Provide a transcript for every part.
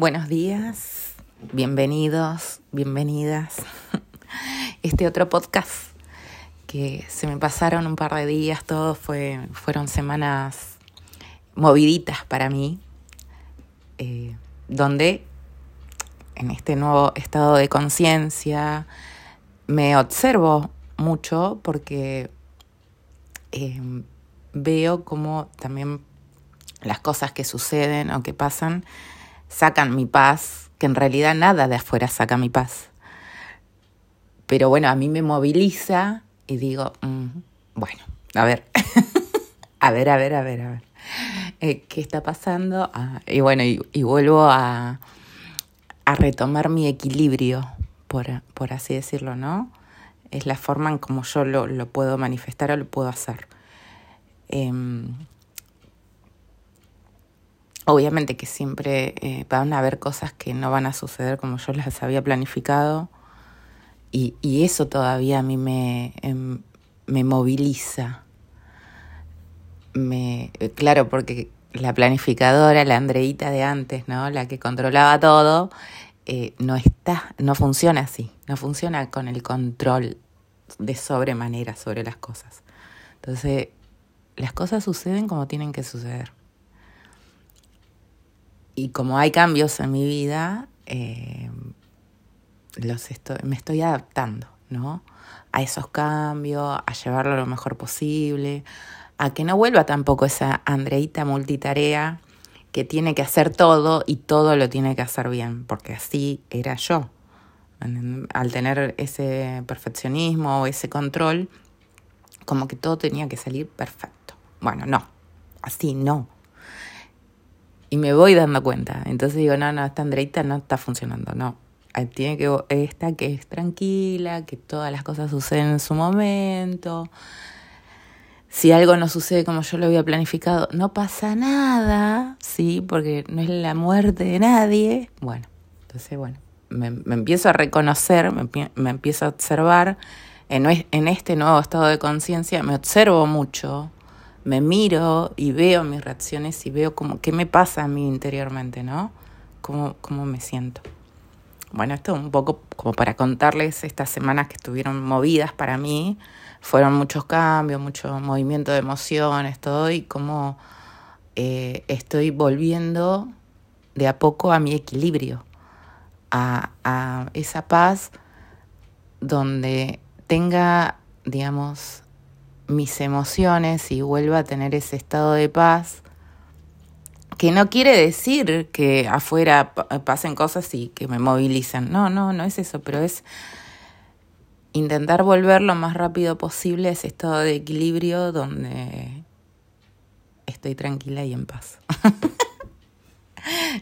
Buenos días, bienvenidos, bienvenidas. Este otro podcast que se me pasaron un par de días, todos fue, fueron semanas moviditas para mí, eh, donde en este nuevo estado de conciencia me observo mucho porque eh, veo como también las cosas que suceden o que pasan sacan mi paz, que en realidad nada de afuera saca mi paz. Pero bueno, a mí me moviliza y digo, mm, bueno, a ver, a ver, a ver, a ver, a ver, eh, ¿qué está pasando? Ah, y bueno, y, vuelvo a, a, retomar mi equilibrio, por, por, así decirlo, ¿no? Es la forma en como yo lo, lo puedo manifestar o lo puedo hacer. Em, Obviamente que siempre eh, van a haber cosas que no van a suceder como yo las había planificado y, y eso todavía a mí me, em, me moviliza. Me, eh, claro, porque la planificadora, la Andreita de antes, ¿no? La que controlaba todo, eh, no está, no funciona así, no funciona con el control de sobremanera sobre las cosas. Entonces, las cosas suceden como tienen que suceder y como hay cambios en mi vida, eh, me estoy adaptando, ¿no? A esos cambios, a llevarlo lo mejor posible, a que no vuelva tampoco esa Andreita multitarea que tiene que hacer todo y todo lo tiene que hacer bien, porque así era yo. Al tener ese perfeccionismo o ese control, como que todo tenía que salir perfecto. Bueno, no, así no y me voy dando cuenta. Entonces digo, no, no, esta Andreita no está funcionando, no. Tiene que esta que es tranquila, que todas las cosas suceden en su momento. Si algo no sucede como yo lo había planificado, no pasa nada, sí, porque no es la muerte de nadie. Bueno, entonces, bueno, me, empiezo a reconocer, me, me empiezo a observar en, en este nuevo estado de conciencia, me observo mucho, me miro y veo mis reacciones y veo como qué me pasa a mí interiormente, ¿no? Cómo, cómo me siento. Bueno, esto un poco como para contarles estas semanas que estuvieron movidas para mí. Fueron muchos cambios, mucho movimiento de emociones, todo, y cómo eh, estoy volviendo de a poco a mi equilibrio, a, a esa paz donde tenga, digamos, mis emociones y vuelva a tener ese estado de paz, que no quiere decir que afuera pasen cosas y que me movilicen. No, no, no es eso, pero es intentar volver lo más rápido posible a ese estado de equilibrio donde estoy tranquila y en paz.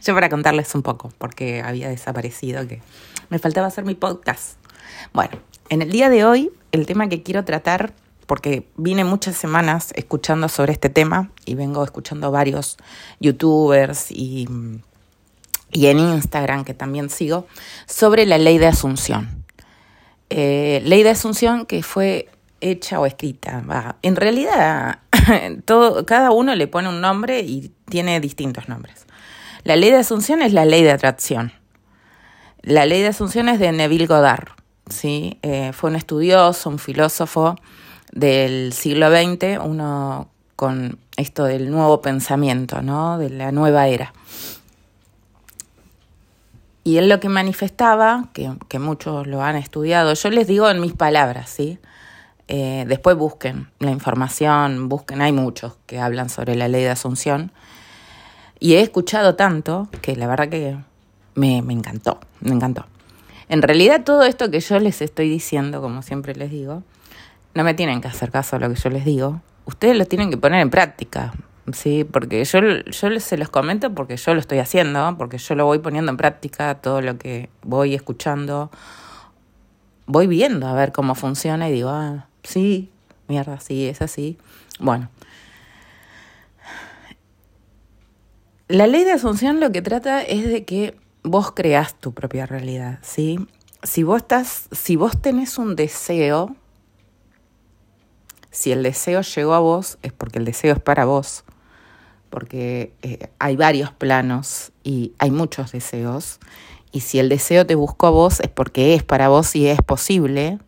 Yo para contarles un poco, porque había desaparecido, que me faltaba hacer mi podcast. Bueno, en el día de hoy, el tema que quiero tratar porque vine muchas semanas escuchando sobre este tema y vengo escuchando varios youtubers y, y en Instagram que también sigo sobre la ley de Asunción. Eh, ley de Asunción que fue hecha o escrita. En realidad, todo, cada uno le pone un nombre y tiene distintos nombres. La ley de Asunción es la ley de atracción. La ley de Asunción es de Neville Goddard. ¿sí? Eh, fue un estudioso, un filósofo del siglo XX, uno con esto del nuevo pensamiento, ¿no? de la nueva era. Y él lo que manifestaba, que, que muchos lo han estudiado, yo les digo en mis palabras, ¿sí? Eh, después busquen la información, busquen, hay muchos que hablan sobre la ley de Asunción. Y he escuchado tanto que la verdad que me, me encantó, me encantó. En realidad todo esto que yo les estoy diciendo, como siempre les digo, no me tienen que hacer caso a lo que yo les digo. Ustedes lo tienen que poner en práctica, ¿sí? Porque yo, yo se los comento porque yo lo estoy haciendo, porque yo lo voy poniendo en práctica, todo lo que voy escuchando. Voy viendo a ver cómo funciona y digo, ah, sí, mierda, sí, es así. Bueno. La ley de asunción lo que trata es de que vos creás tu propia realidad, ¿sí? Si vos estás, si vos tenés un deseo, si el deseo llegó a vos, es porque el deseo es para vos. porque eh, hay varios planos y hay muchos deseos. Y si el deseo te buscó a vos es porque es para vos y es posible.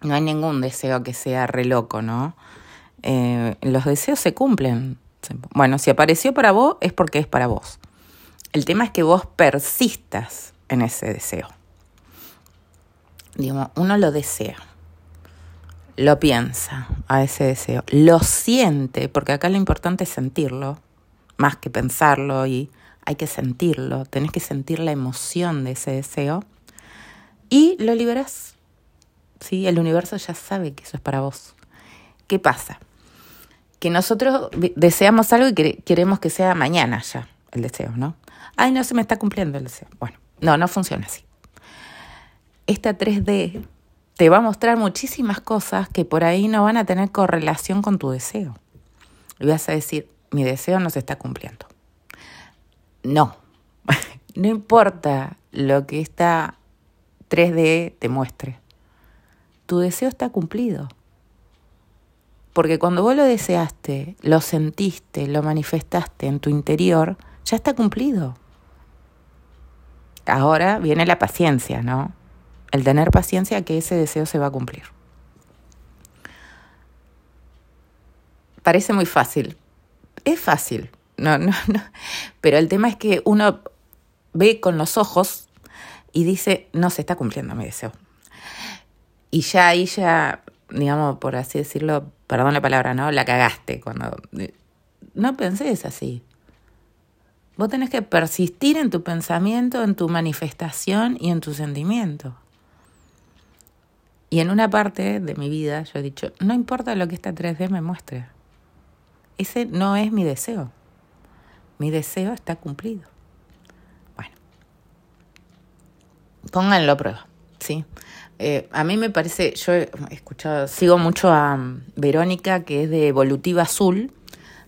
No hay ningún deseo que sea re loco, ¿no? Eh, los deseos se cumplen. Bueno, si apareció para vos es porque es para vos. El tema es que vos persistas en ese deseo. Digamos, uno lo desea, lo piensa a ese deseo, lo siente, porque acá lo importante es sentirlo, más que pensarlo y hay que sentirlo, tenés que sentir la emoción de ese deseo y lo liberas. ¿Sí? El universo ya sabe que eso es para vos. ¿Qué pasa? Que nosotros deseamos algo y queremos que sea mañana ya el deseo, ¿no? Ay, no se me está cumpliendo el deseo. Bueno, no, no funciona así. Esta 3D te va a mostrar muchísimas cosas que por ahí no van a tener correlación con tu deseo. Y vas a decir, mi deseo no se está cumpliendo. No, no importa lo que esta 3D te muestre. Tu deseo está cumplido. Porque cuando vos lo deseaste, lo sentiste, lo manifestaste en tu interior, ya está cumplido. Ahora viene la paciencia, ¿no? El tener paciencia que ese deseo se va a cumplir. Parece muy fácil. Es fácil. No, no, no. Pero el tema es que uno ve con los ojos y dice, no se está cumpliendo mi deseo. Y ya ahí ya, digamos, por así decirlo, perdón la palabra, ¿no? La cagaste cuando... No pensé es así. Vos tenés que persistir en tu pensamiento, en tu manifestación y en tu sentimiento. Y en una parte de mi vida yo he dicho, no importa lo que esta 3D me muestre. Ese no es mi deseo. Mi deseo está cumplido. Bueno, pónganlo a prueba, ¿sí? Eh, a mí me parece, yo he escuchado, sigo mucho a um, Verónica, que es de Evolutiva Azul,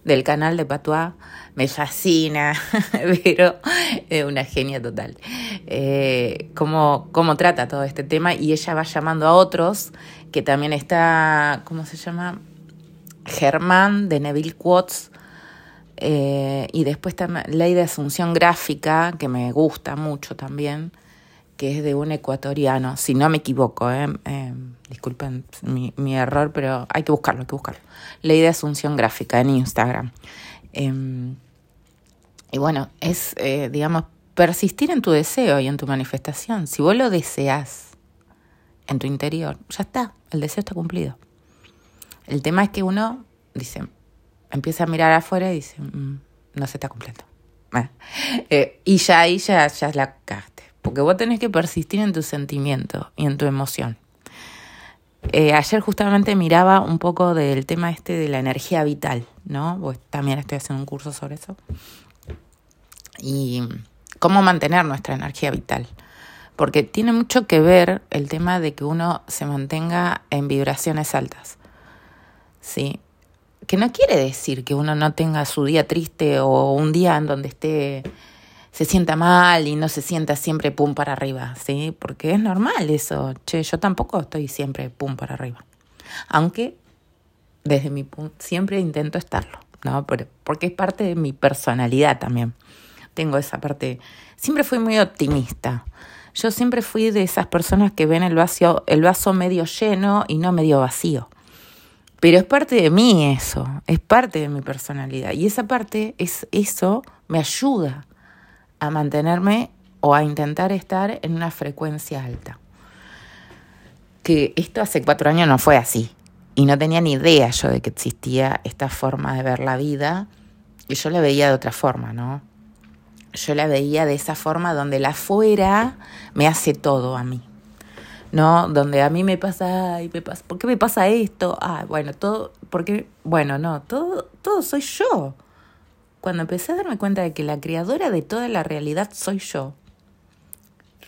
del canal de Patois, me fascina, pero es una genia total. Eh, cómo, cómo trata todo este tema y ella va llamando a otros, que también está, ¿cómo se llama? Germán de Neville Quotes. Eh, y después está Ley de Asunción Gráfica, que me gusta mucho también, que es de un ecuatoriano, si no me equivoco, eh, eh disculpen mi, mi, error, pero hay que buscarlo, hay que buscarlo. Ley de Asunción Gráfica en Instagram. Em, y bueno, es, eh, digamos, persistir en tu deseo y en tu manifestación. Si vos lo deseas en tu interior, ya está, el deseo está cumplido. El tema es que uno dice, empieza a mirar afuera y dice, mm, no se está cumpliendo. Eh, y ya ahí ya, ya la. Porque vos tenés que persistir en tu sentimiento y en tu emoción. Eh, ayer justamente miraba un poco del tema este de la energía vital, ¿no? Pues también estoy haciendo un curso sobre eso. Y cómo mantener nuestra energía vital. Porque tiene mucho que ver el tema de que uno se mantenga en vibraciones altas. ¿Sí? Que no quiere decir que uno no tenga su día triste o un día en donde esté se sienta mal y no se sienta siempre pum para arriba, ¿sí? Porque es normal eso. Che, yo tampoco estoy siempre pum para arriba. Aunque desde mi punto siempre intento estarlo, ¿no? Porque es parte de mi personalidad también. Tengo esa parte. Siempre fui muy optimista. Yo siempre fui de esas personas que ven el vaso, el vaso medio lleno y no medio vacío. Pero es parte de mí eso, es parte de mi personalidad. Y esa parte, es eso me ayuda a mantenerme o a intentar estar en una frecuencia alta. Que esto hace cuatro años no fue así. Y no tenía ni idea yo de que existía esta forma de ver la vida. Y yo la veía de otra forma, ¿no? Yo la veía de esa forma donde la afuera me hace todo a mí. ¿No? Donde a mí me pasa, y me pasa, ¿por qué me pasa esto? Ah, bueno, todo, porque, bueno, no, todo, todo soy yo. Cuando empecé a darme cuenta de que la creadora de toda la realidad soy yo,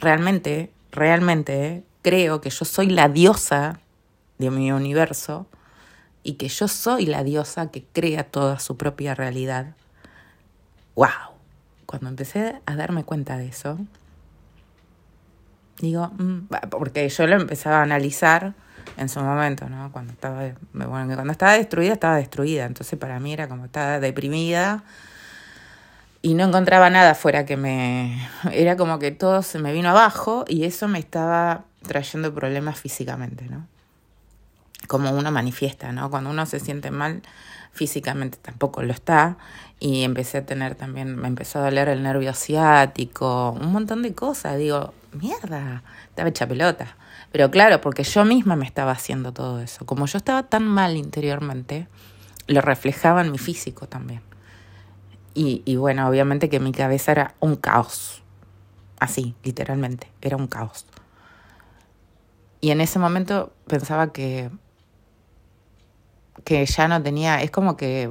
realmente, realmente creo que yo soy la diosa de mi universo y que yo soy la diosa que crea toda su propia realidad. ¡Wow! Cuando empecé a darme cuenta de eso, digo, mm, porque yo lo empezaba a analizar en su momento, ¿no? Cuando estaba, bueno, cuando estaba destruida, estaba destruida. Entonces para mí era como estaba deprimida y no encontraba nada fuera que me... Era como que todo se me vino abajo y eso me estaba trayendo problemas físicamente, ¿no? Como uno manifiesta, ¿no? Cuando uno se siente mal físicamente tampoco lo está y empecé a tener también, me empezó a doler el nervio asiático, un montón de cosas, digo, mierda, estaba hecha pelota. Pero claro, porque yo misma me estaba haciendo todo eso. Como yo estaba tan mal interiormente, lo reflejaba en mi físico también. Y, y bueno, obviamente que mi cabeza era un caos. Así, literalmente, era un caos. Y en ese momento pensaba que, que ya no tenía, es como que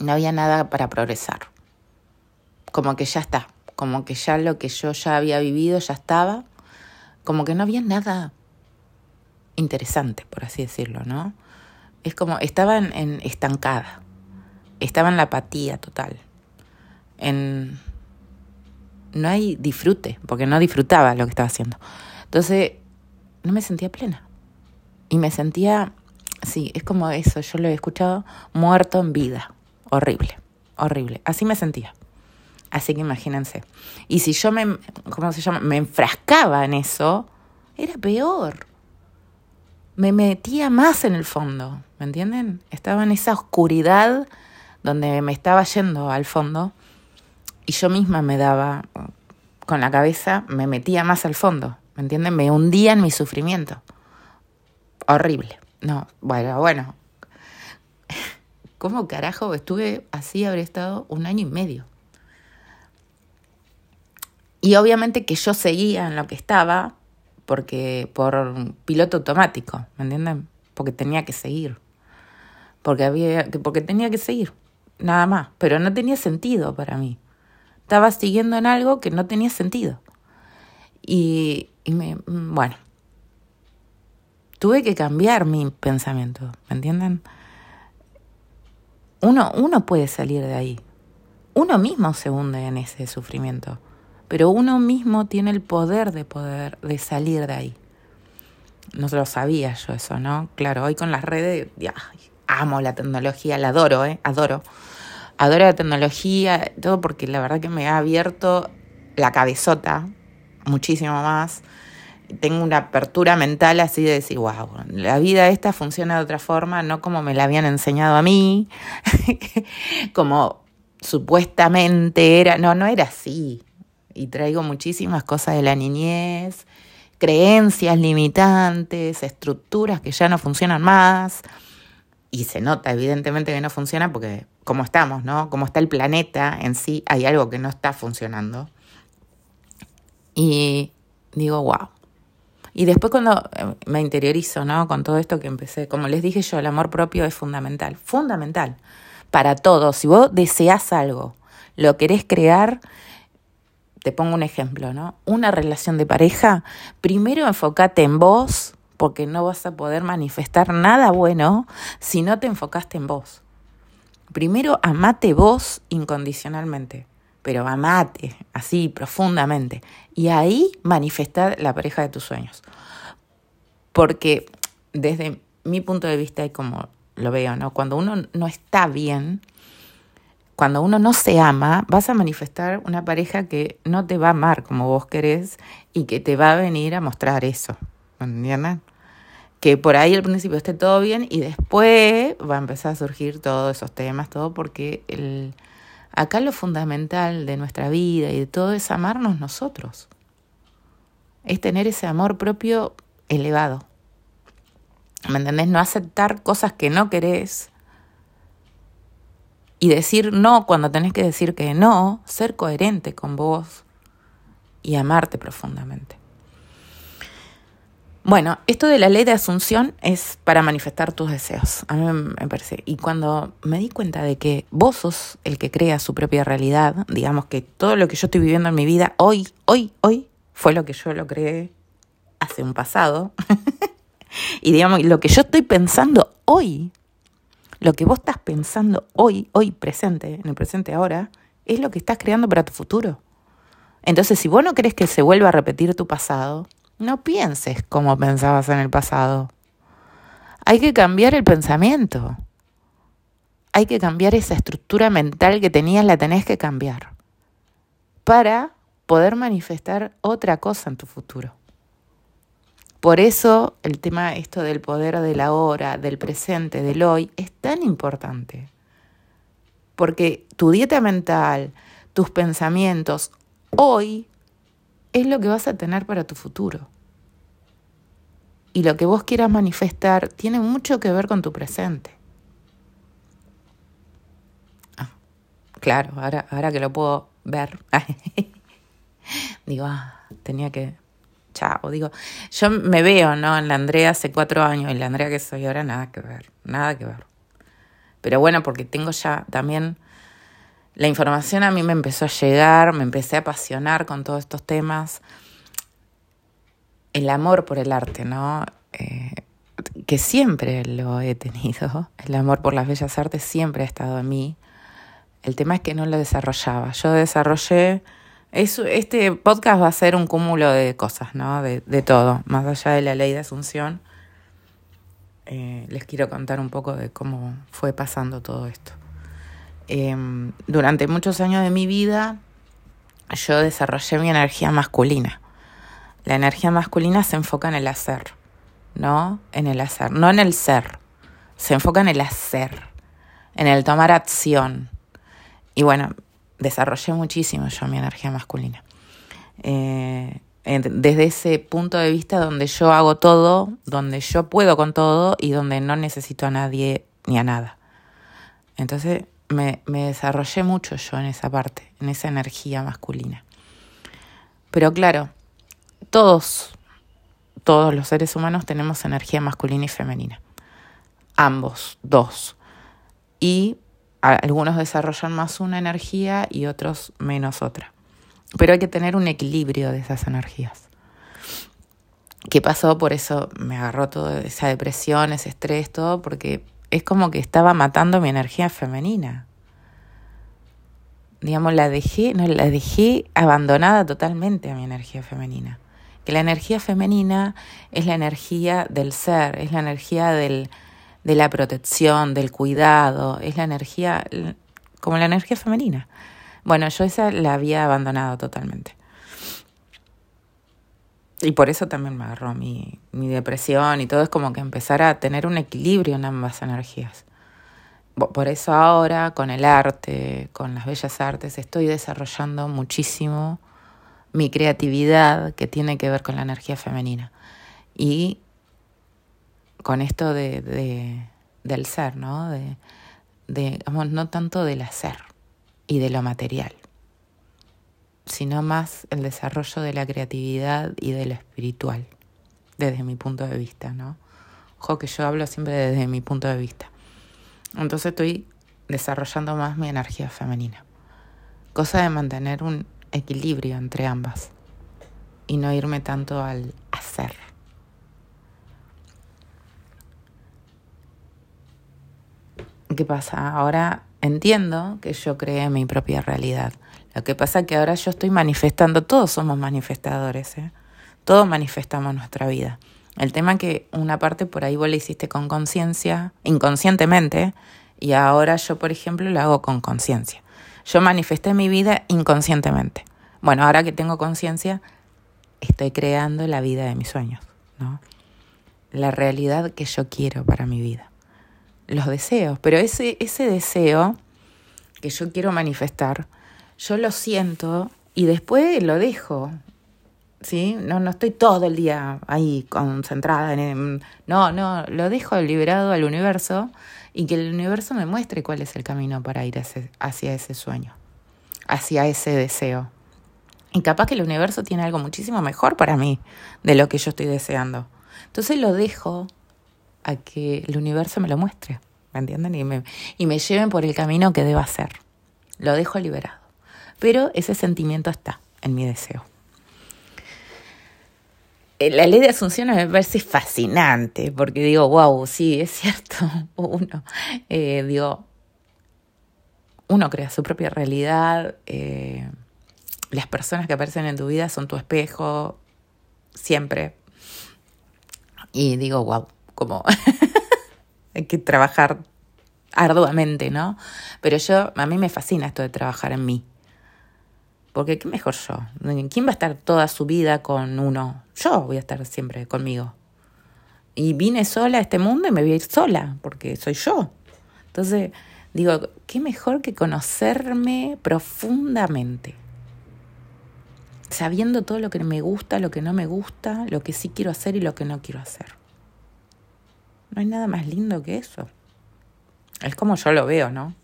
no había nada para progresar. Como que ya está, como que ya lo que yo ya había vivido ya estaba como que no había nada interesante, por así decirlo, ¿no? Es como, estaba en, estancada, estaba en la apatía total, en... No hay disfrute, porque no disfrutaba lo que estaba haciendo. Entonces, no me sentía plena. Y me sentía, sí, es como eso, yo lo he escuchado, muerto en vida. Horrible, horrible. Así me sentía. Así que imagínense. Y si yo me, ¿cómo se llama? Me enfrascaba en eso, era peor. Me metía más en el fondo, ¿me entienden? Estaba en esa oscuridad donde me estaba yendo al fondo y yo misma me daba con la cabeza, me metía más al fondo, ¿me entienden? Me hundía en mi sufrimiento. Horrible. No, bueno, bueno. ¿Cómo carajo estuve así? Habré estado un año y medio. Y obviamente que yo seguía en lo que estaba porque por piloto automático, ¿me entienden? Porque tenía que seguir. Porque había porque tenía que seguir, nada más, pero no tenía sentido para mí. Estaba siguiendo en algo que no tenía sentido. Y, y me, bueno, tuve que cambiar mi pensamiento, ¿me entienden? Uno, uno puede salir de ahí. Uno mismo se hunde en ese sufrimiento pero uno mismo tiene el poder de poder, de salir de ahí. No lo sabía yo eso, ¿no? Claro, hoy con las redes, ya, amo la tecnología, la adoro, ¿eh? Adoro. Adoro la tecnología, todo porque la verdad que me ha abierto la cabezota muchísimo más. Tengo una apertura mental así de decir, wow, la vida esta funciona de otra forma, no como me la habían enseñado a mí, como supuestamente era, no, no era así y traigo muchísimas cosas de la niñez, creencias limitantes, estructuras que ya no funcionan más. Y se nota evidentemente que no funciona porque como estamos, ¿no? Como está el planeta en sí, hay algo que no está funcionando. Y digo, wow. Y después cuando eh, me interiorizo, ¿no? Con todo esto que empecé, como les dije yo, el amor propio es fundamental, fundamental para todos. Si vos deseas algo, lo querés crear, te pongo un ejemplo, ¿no? Una relación de pareja, primero enfócate en vos, porque no vas a poder manifestar nada bueno si no te enfocaste en vos. Primero amate vos incondicionalmente, pero amate así profundamente. Y ahí manifestar la pareja de tus sueños. Porque desde mi punto de vista y como lo veo, ¿no? Cuando uno no está bien, cuando uno no se ama, vas a manifestar una pareja que no te va a amar como vos querés y que te va a venir a mostrar eso. ¿Entienden? Que por ahí al principio esté todo bien y después va a empezar a surgir todos esos temas, todo porque el, acá lo fundamental de nuestra vida y de todo es amarnos nosotros. Es tener ese amor propio elevado. ¿Me entendés? No aceptar cosas que no querés y decir no cuando tenés que decir que no, ser coherente con vos y amarte profundamente. Bueno, esto de la ley de asunción es para manifestar tus deseos, a mí me parece. Y cuando me di cuenta de que vos sos el que crea su propia realidad, digamos que todo lo que yo estoy viviendo en mi vida hoy, hoy, hoy, fue lo que yo lo creé hace un pasado. y digamos, lo que yo estoy pensando hoy lo que vos estás pensando hoy, hoy presente, en el presente ahora, es lo que estás creando para tu futuro. Entonces, si vos no querés que se vuelva a repetir tu pasado, No pienses como pensabas en el pasado. Hay que cambiar el pensamiento. Hay que cambiar esa estructura mental que tenías, la tenés que cambiar para poder manifestar otra cosa en tu futuro. Por eso el tema esto del poder de la hora, del presente, del hoy, es tan importante. Porque tu dieta mental, tus pensamientos, hoy es lo que vas a tener para tu futuro. Y lo que vos quieras manifestar tiene mucho que ver con tu presente. Ah, claro, ahora, ahora que lo puedo ver, digo, ah, tenía que chao. Digo, yo me veo, ¿no? En la Andrea hace cuatro años y la Andrea que soy ahora, nada que ver, nada que ver. Pero bueno, porque tengo ya también la información a mí me empezó a llegar, me empecé a apasionar con todos estos temas. El amor por el arte, ¿no? Eh, que siempre lo he tenido. El amor por las bellas artes siempre ha estado en mí. El tema es que no lo desarrollaba. Yo desarrollé este podcast va a ser un cúmulo de cosas, ¿no? De, todo, más allá de la ley de Asunción. Eh, les quiero contar un poco de cómo fue pasando todo esto. Em, durante muchos años de mi vida, yo desarrollé mi energía masculina. La energía masculina se enfoca en el hacer, ¿no? En el hacer, no en el ser. Se enfoca en el hacer, en el tomar acción. Y bueno, desarrollé muchísimo yo mi energía masculina. Eh, desde ese punto de vista donde yo hago todo, donde yo puedo con todo y donde no necesito a nadie ni a nada. Entonces me, me desarrollé mucho yo en esa parte, en esa energía masculina. Pero claro, todos, todos los seres humanos tenemos energía masculina y femenina. Ambos, dos. Y algunos desarrollan más una energía y otros menos otra. Pero hay que tener un equilibrio de esas energías. ¿Qué pasó? Por eso me agarró toda esa depresión, ese estrés, todo, porque es como que estaba matando mi energía femenina. Digamos, la dejé, no, la dejé abandonada totalmente a mi energía femenina. Que la energía femenina es la energía del ser, es la energía del, de la protección, del cuidado, es la energía, como la energía femenina. Bueno, yo esa la había abandonado totalmente. Y por eso también me agarró mi, mi depresión y todo es como que empezar a tener un equilibrio en ambas energías. Por eso ahora con el arte, con las bellas artes, estoy desarrollando muchísimo mi creatividad que tiene que ver con la energía femenina. Y con esto de, de, del ser, ¿no? De, de, no tanto del hacer y de lo material, sino más el desarrollo de la creatividad y de lo espiritual, desde mi punto de vista, ¿no? Ojo que yo hablo siempre desde mi punto de vista. Entonces estoy desarrollando más mi energía femenina. Cosa de mantener un equilibrio entre ambas y no irme tanto al hacer. ¿Qué pasa? Ahora entiendo que yo creé mi propia realidad. Lo que pasa es que ahora yo estoy manifestando, todos somos manifestadores, ¿eh? todos manifestamos nuestra vida. El tema es que una parte por ahí vos la hiciste con conciencia, inconscientemente, y ahora yo, por ejemplo, lo hago con conciencia. Yo manifesté mi vida inconscientemente. Bueno, ahora que tengo conciencia, estoy creando la vida de mis sueños, ¿no? La realidad que yo quiero para mi vida los deseos, pero ese, ese deseo que yo quiero manifestar, yo lo siento y después lo dejo. ¿Sí? No, no estoy todo el día ahí concentrada en... No, no, lo dejo liberado al universo y que el universo me muestre cuál es el camino para ir hacia ese sueño, hacia ese deseo. Y capaz que el universo tiene algo muchísimo mejor para mí de lo que yo estoy deseando. Entonces lo dejo a que el universo me lo muestre, ¿me entienden? Y me, y me lleven por el camino que deba hacer. Lo dejo liberado. Pero ese sentimiento está en mi deseo. Eh, la ley de Asunción me parece fascinante, porque digo, wow, sí, es cierto. Uno, eh, digo, uno crea su propia realidad. Eh, las personas que aparecen en tu vida son tu espejo. siempre. Y digo, wow, como hay que trabajar arduamente, ¿no? Pero yo, a mí me fascina esto de trabajar en mí. Porque qué mejor yo. ¿Quién va a estar toda su vida con uno? Yo voy a estar siempre conmigo. Y vine sola a este mundo y me voy a ir sola, porque soy yo. Entonces, digo, qué mejor que conocerme profundamente. Sabiendo todo lo que me gusta, lo que no me gusta, lo que sí quiero hacer y lo que no quiero hacer. No hay nada más lindo que eso. Es como yo lo veo, ¿no?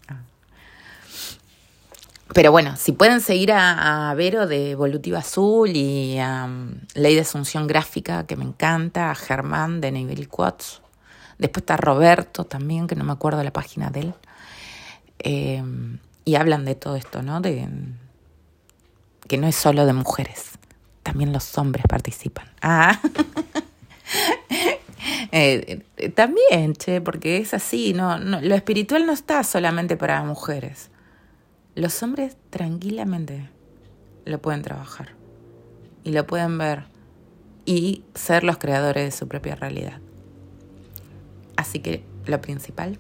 Pero bueno, si pueden seguir a, Vero de Evolutiva Azul y a um, Ley de Asunción Gráfica, que me encanta, a Germán de Nivel Quotes. Después está Roberto también, que no me acuerdo la página de él. Eh, y hablan de todo esto, ¿no? De que no es solo de mujeres, también los hombres participan. Ah. Eh, eh, también, che, porque es así, no, no, lo espiritual no está solamente para mujeres. Los hombres tranquilamente lo pueden trabajar y lo pueden ver y ser los creadores de su propia realidad. Así que lo principal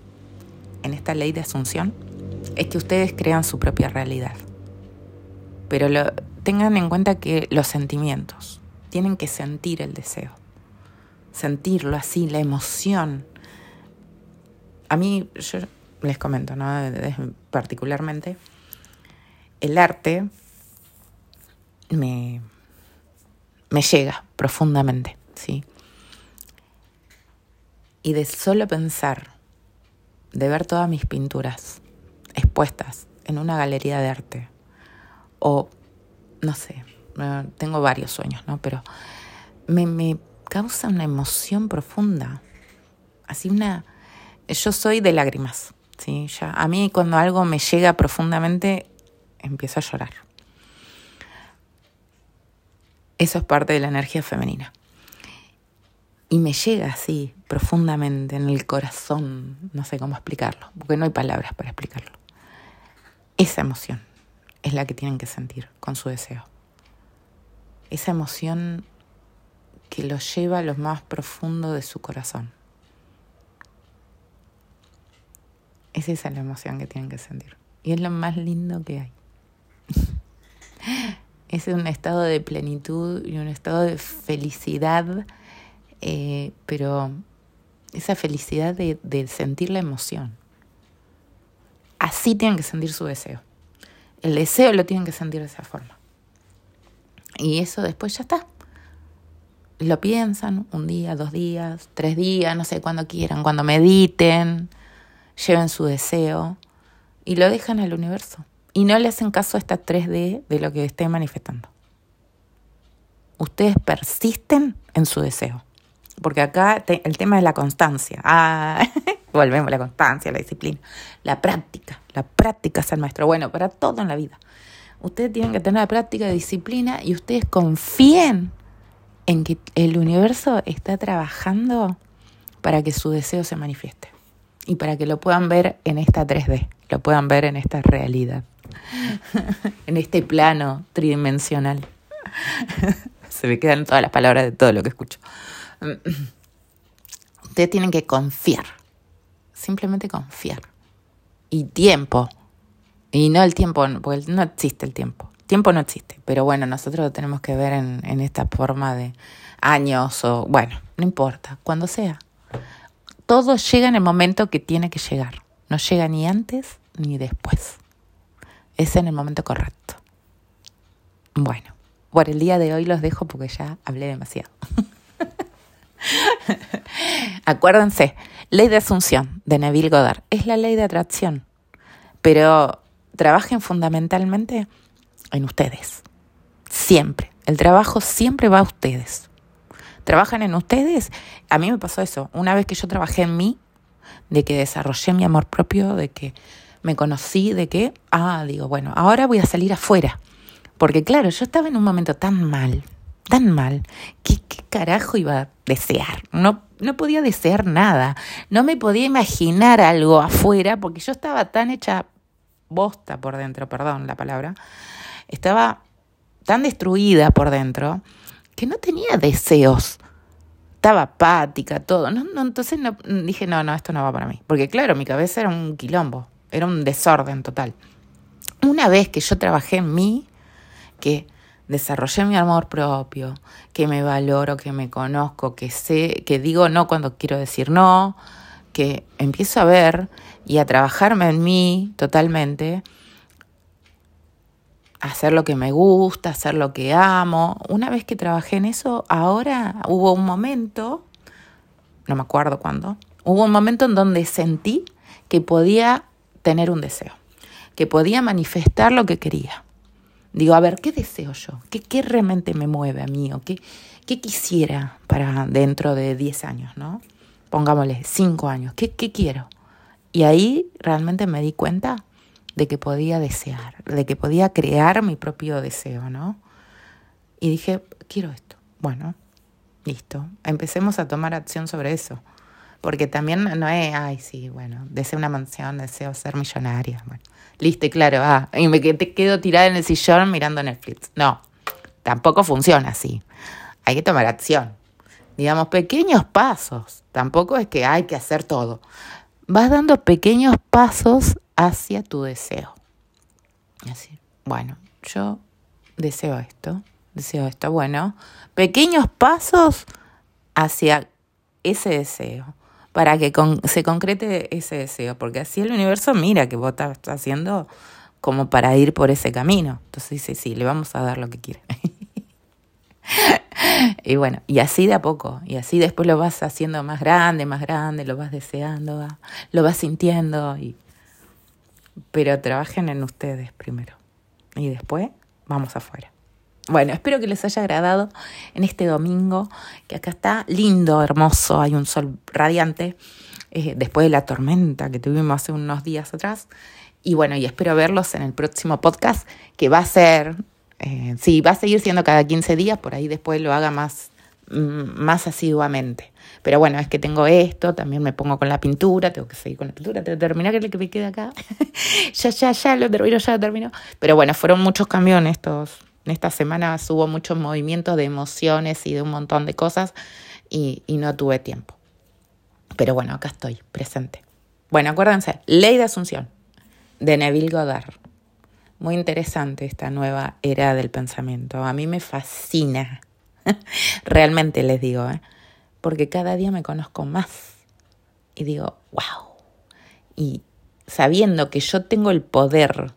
en esta ley de asunción es que ustedes crean su propia realidad. Pero lo, tengan en cuenta que los sentimientos tienen que sentir el deseo sentirlo así, la emoción. A mí, yo les comento, ¿no? particularmente, el arte me, me llega profundamente, ¿sí? Y de solo pensar, de ver todas mis pinturas expuestas en una galería de arte, o, no sé, tengo varios sueños, ¿no? Pero me, me causa una emoción profunda. Así una... Yo soy de lágrimas, ¿sí? Ya, a mí cuando algo me llega profundamente, empiezo a llorar. Eso es parte de la energía femenina. Y me llega así, profundamente, en el corazón, no sé cómo explicarlo, porque no hay palabras para explicarlo. Esa emoción es la que tienen que sentir con su deseo. Esa emoción que lo lleva a lo más profundo de su corazón. Es esa la emoción que tienen que sentir. Y es lo más lindo que hay. es un estado de plenitud y un estado de felicidad, eh, pero esa felicidad de, de sentir la emoción. Así tienen que sentir su deseo. El deseo lo tienen que sentir de esa forma. Y eso después ya está lo piensan un día, dos días, tres días, no sé cuándo quieran, cuando mediten, lleven su deseo y lo dejan al universo. Y no le hacen caso a esta 3D de lo que estén manifestando. Ustedes persisten en su deseo. Porque acá el tema es la constancia. Ah, volvemos a la constancia, la disciplina. La práctica. La práctica es el maestro. Bueno, para todo en la vida. Ustedes tienen que tener la práctica de disciplina y ustedes confíen en que el universo está trabajando para que su deseo se manifieste y para que lo puedan ver en esta 3D, lo puedan ver en esta realidad, en este plano tridimensional. se me quedan todas las palabras de todo lo que escucho. Ustedes tienen que confiar, simplemente confiar. Y tiempo, y no el tiempo, porque no existe el tiempo. Tiempo no existe, pero bueno, nosotros lo tenemos que ver en, esta forma de años o, bueno, no importa, cuando sea. Todo llega en el momento que tiene que llegar. No llega ni antes ni después. Es en el momento correcto. Bueno, por el día de hoy los dejo porque ya hablé demasiado. Acuérdense, ley de asunción de Neville Goddard es la ley de atracción, pero trabajen fundamentalmente en ustedes. Siempre. El trabajo siempre va a ustedes. Trabajan en ustedes. A mí me pasó eso. Una vez que yo trabajé en mí, de que desarrollé mi amor propio, de que me conocí, de que, ah, digo, bueno, ahora voy a salir afuera. Porque claro, yo estaba en un momento tan mal, tan mal, que qué carajo iba a desear. No, no podía desear nada. No me podía imaginar algo afuera porque yo estaba tan hecha bosta por dentro, perdón la palabra, estaba tan destruida por dentro que no tenía deseos. Estaba apática, todo. No, no, entonces no, dije, no, no, esto no va para mí. Porque claro, mi cabeza era un quilombo, era un desorden total. Una vez que yo trabajé en mí, que desarrollé mi amor propio, que me valoro, que me conozco, que sé, que digo no cuando quiero decir no, que empiezo a ver y a trabajarme en mí totalmente, hacer lo que me gusta, hacer lo que amo. Una vez que trabajé en eso, ahora hubo un momento, no me acuerdo cuándo, hubo un momento en donde sentí que podía tener un deseo, que podía manifestar lo que quería. Digo, a ver, ¿qué deseo yo? ¿Qué, qué realmente me mueve a mí? ¿O qué, qué quisiera para dentro de 10 años, no? Pongámosle 5 años. ¿Qué, ¿Qué quiero? Y ahí realmente me di cuenta de que podía desear, de que podía crear mi propio deseo, ¿no? Y dije, quiero esto. Bueno, listo. Empecemos a tomar acción sobre eso. Porque también no es, ay, sí, bueno, deseo una mansión, deseo ser millonaria. Bueno, listo, claro, ah, y me quedo tirada en el sillón mirando Netflix. No, tampoco funciona así. Hay que tomar acción. Digamos, pequeños pasos. Tampoco es que hay que hacer todo. Vas dando pequeños pasos hacia tu deseo. Así, bueno, yo deseo esto, deseo esto. Bueno, pequeños pasos hacia ese deseo, para que se concrete ese deseo, porque así el universo mira que vos estás haciendo como para ir por ese camino. Entonces dice, sí, le vamos a dar lo que quiere. y bueno, y así de a poco, y así después lo vas haciendo más grande, más grande, lo vas deseando, lo vas sintiendo y pero trabajen en ustedes primero y después vamos afuera. Bueno, espero que les haya agradado en este domingo, que acá está lindo, hermoso, hay un sol radiante, eh, después de la tormenta que tuvimos hace unos días atrás. Y bueno, y espero verlos en el próximo podcast, que va a ser, eh, sí, va a seguir siendo cada 15 días, por ahí después lo haga más, más asiduamente. Pero bueno, es que tengo esto, también me pongo con la pintura, tengo que seguir con la pintura, tengo que terminar, que que me queda acá. ya, ya, ya lo termino, ya lo termino. Pero bueno, fueron muchos cambios en estos, en estas semanas hubo muchos movimientos de emociones y de un montón de cosas y, y no tuve tiempo. Pero bueno, acá estoy, presente. Bueno, acuérdense, Ley de Asunción, de Neville Goddard. Muy interesante esta nueva era del pensamiento. A mí me fascina. Realmente les digo, ¿eh? porque cada día me conozco más y digo, wow. Y sabiendo que yo tengo el poder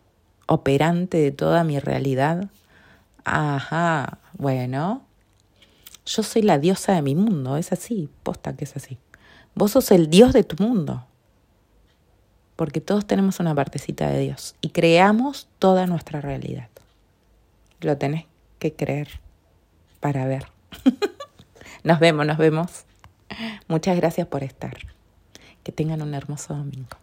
operante de toda mi realidad, ajá, bueno, yo soy la diosa de mi mundo, es así, posta que es así. Vos sos el dios de tu mundo, porque todos tenemos una partecita de Dios y creamos toda nuestra realidad. Lo tenés que creer para ver. Nos vemos, nos vemos. Muchas gracias por estar. Que tengan un hermoso domingo.